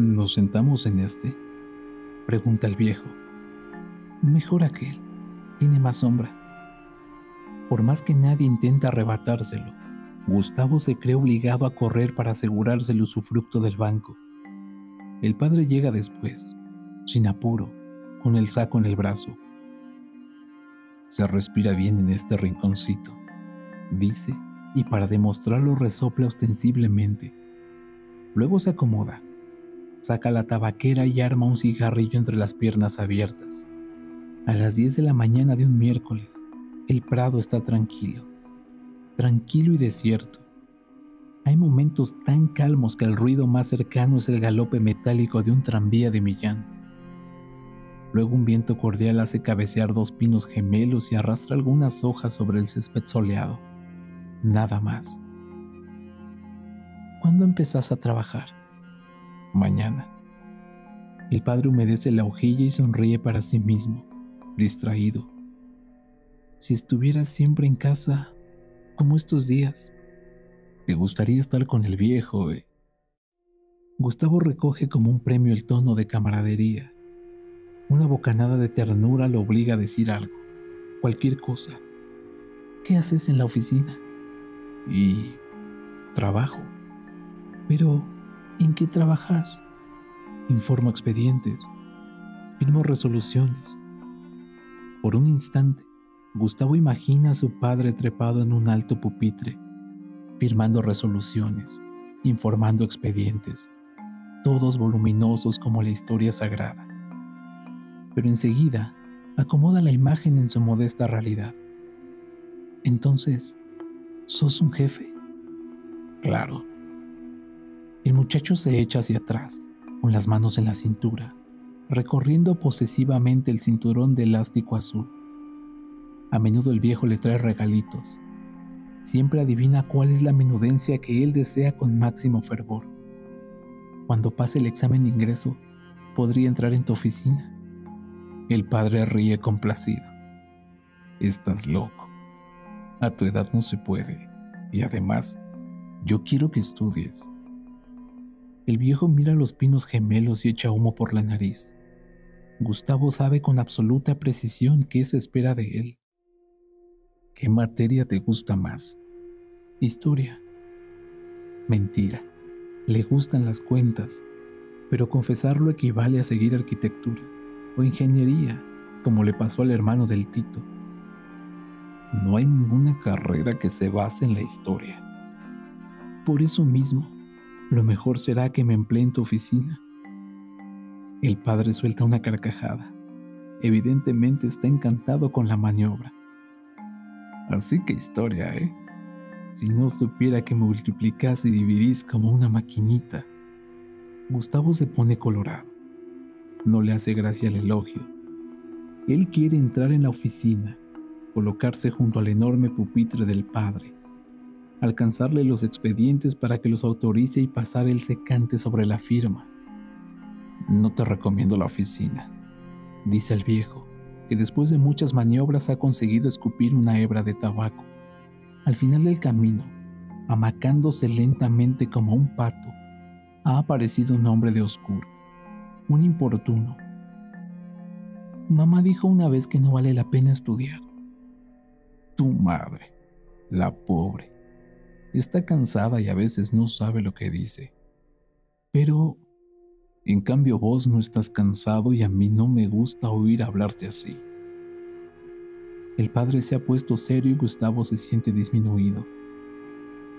¿Nos sentamos en este? Pregunta el viejo. Mejor aquel, tiene más sombra. Por más que nadie intenta arrebatárselo, Gustavo se cree obligado a correr para asegurarse el usufructo del banco. El padre llega después, sin apuro, con el saco en el brazo. Se respira bien en este rinconcito, dice, y para demostrarlo resopla ostensiblemente. Luego se acomoda, saca la tabaquera y arma un cigarrillo entre las piernas abiertas. A las 10 de la mañana de un miércoles, el prado está tranquilo, tranquilo y desierto. Hay momentos tan calmos que el ruido más cercano es el galope metálico de un tranvía de Millán. Luego un viento cordial hace cabecear dos pinos gemelos y arrastra algunas hojas sobre el césped soleado. Nada más. ¿Cuándo empezás a trabajar? Mañana. El padre humedece la hojilla y sonríe para sí mismo, distraído. Si estuvieras siempre en casa, como estos días, te gustaría estar con el viejo. Eh? Gustavo recoge como un premio el tono de camaradería. Una bocanada de ternura lo obliga a decir algo, cualquier cosa. ¿Qué haces en la oficina? Y trabajo. Pero, ¿en qué trabajas? Informo expedientes, firmo resoluciones. Por un instante, Gustavo imagina a su padre trepado en un alto pupitre, firmando resoluciones, informando expedientes, todos voluminosos como la historia sagrada. Pero enseguida acomoda la imagen en su modesta realidad. Entonces, ¿sos un jefe? Claro. El muchacho se echa hacia atrás, con las manos en la cintura, recorriendo posesivamente el cinturón de elástico azul a menudo el viejo le trae regalitos. Siempre adivina cuál es la menudencia que él desea con máximo fervor. Cuando pase el examen de ingreso, podría entrar en tu oficina. El padre ríe complacido. Estás loco. A tu edad no se puede. Y además, yo quiero que estudies. El viejo mira los pinos gemelos y echa humo por la nariz. Gustavo sabe con absoluta precisión qué se espera de él. ¿Qué materia te gusta más? Historia. Mentira. Le gustan las cuentas, pero confesarlo equivale a seguir arquitectura o ingeniería, como le pasó al hermano del Tito. No hay ninguna carrera que se base en la historia. Por eso mismo, lo mejor será que me emplee en tu oficina. El padre suelta una carcajada. Evidentemente está encantado con la maniobra. Así que historia, ¿eh? Si no supiera que multiplicás y dividís como una maquinita. Gustavo se pone colorado. No le hace gracia el elogio. Él quiere entrar en la oficina, colocarse junto al enorme pupitre del padre, alcanzarle los expedientes para que los autorice y pasar el secante sobre la firma. No te recomiendo la oficina, dice el viejo que después de muchas maniobras ha conseguido escupir una hebra de tabaco. Al final del camino, amacándose lentamente como un pato, ha aparecido un hombre de oscuro, un importuno. Mamá dijo una vez que no vale la pena estudiar. Tu madre, la pobre, está cansada y a veces no sabe lo que dice. Pero en cambio vos no estás cansado y a mí no me gusta oír hablarte así. El padre se ha puesto serio y Gustavo se siente disminuido.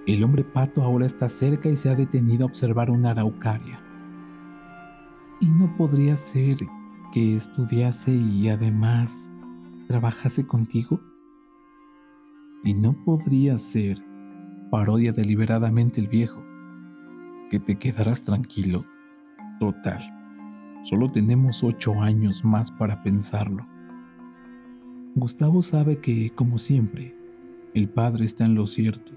El hombre pato ahora está cerca y se ha detenido a observar una araucaria. ¿Y no podría ser que estudiase y además trabajase contigo? ¿Y no podría ser, parodia deliberadamente el viejo, que te quedarás tranquilo? Total, solo tenemos ocho años más para pensarlo. Gustavo sabe que, como siempre, el padre está en lo cierto.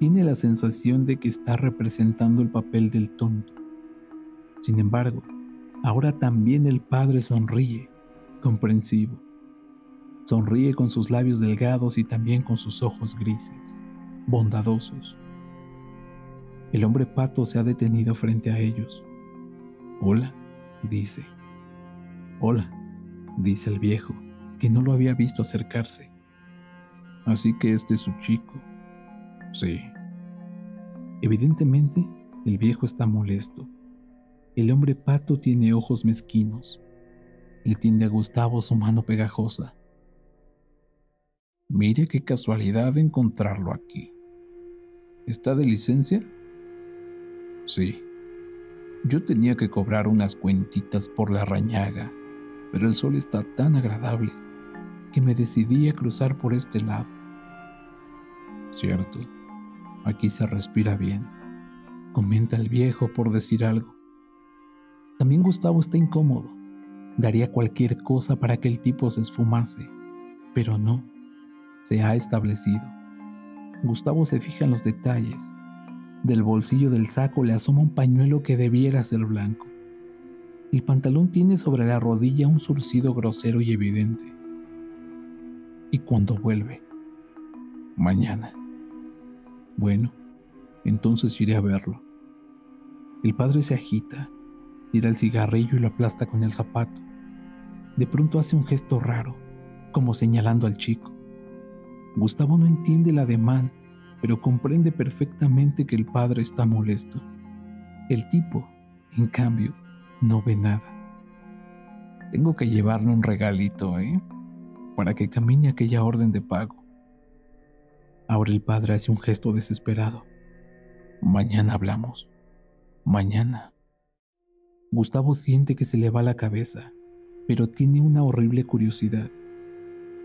Tiene la sensación de que está representando el papel del tonto. Sin embargo, ahora también el padre sonríe, comprensivo. Sonríe con sus labios delgados y también con sus ojos grises, bondadosos. El hombre pato se ha detenido frente a ellos Hola, dice. Hola, dice el viejo, que no lo había visto acercarse. Así que este es su chico. Sí. Evidentemente, el viejo está molesto. El hombre pato tiene ojos mezquinos. Él tiende a Gustavo su mano pegajosa. Mire qué casualidad encontrarlo aquí. ¿Está de licencia? Sí. Yo tenía que cobrar unas cuentitas por la rañaga, pero el sol está tan agradable que me decidí a cruzar por este lado. Cierto, aquí se respira bien, comenta el viejo por decir algo. También Gustavo está incómodo. Daría cualquier cosa para que el tipo se esfumase, pero no, se ha establecido. Gustavo se fija en los detalles. Del bolsillo del saco le asoma un pañuelo que debiera ser blanco. El pantalón tiene sobre la rodilla un surcido grosero y evidente. ¿Y cuando vuelve? Mañana. Bueno, entonces iré a verlo. El padre se agita, tira el cigarrillo y lo aplasta con el zapato. De pronto hace un gesto raro, como señalando al chico. Gustavo no entiende el ademán, pero comprende perfectamente que el padre está molesto. El tipo, en cambio, no ve nada. Tengo que llevarle un regalito, ¿eh? Para que camine aquella orden de pago. Ahora el padre hace un gesto desesperado. Mañana hablamos. Mañana. Gustavo siente que se le va la cabeza, pero tiene una horrible curiosidad.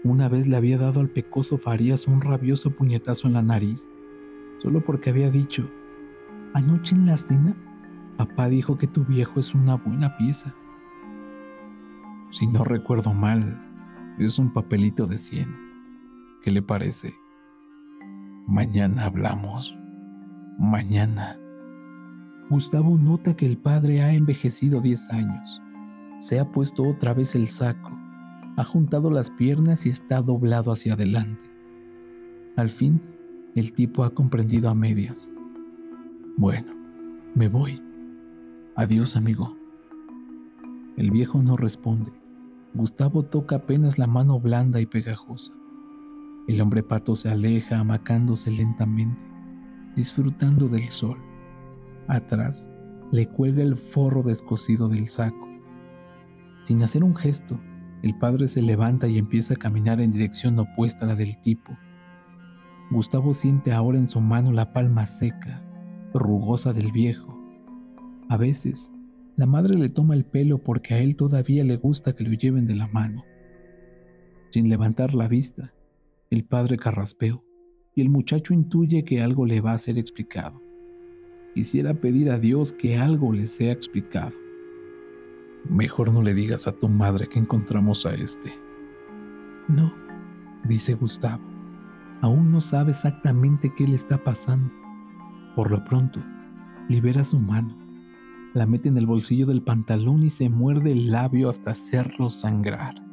Una vez le había dado al pecoso Farías un rabioso puñetazo en la nariz, solo porque había dicho, anoche en la cena, papá dijo que tu viejo es una buena pieza. Si no recuerdo mal, es un papelito de 100. ¿Qué le parece? Mañana hablamos. Mañana. Gustavo nota que el padre ha envejecido 10 años. Se ha puesto otra vez el saco ha juntado las piernas y está doblado hacia adelante. Al fin, el tipo ha comprendido a medias. Bueno, me voy. Adiós, amigo. El viejo no responde. Gustavo toca apenas la mano blanda y pegajosa. El hombre pato se aleja amacándose lentamente, disfrutando del sol. Atrás le cuelga el forro descosido del saco. Sin hacer un gesto, el padre se levanta y empieza a caminar en dirección opuesta a la del tipo. Gustavo siente ahora en su mano la palma seca, rugosa del viejo. A veces, la madre le toma el pelo porque a él todavía le gusta que lo lleven de la mano. Sin levantar la vista, el padre carraspeó y el muchacho intuye que algo le va a ser explicado. Quisiera pedir a Dios que algo le sea explicado. Mejor no le digas a tu madre que encontramos a este. No, dice Gustavo. Aún no sabe exactamente qué le está pasando. Por lo pronto, libera su mano, la mete en el bolsillo del pantalón y se muerde el labio hasta hacerlo sangrar.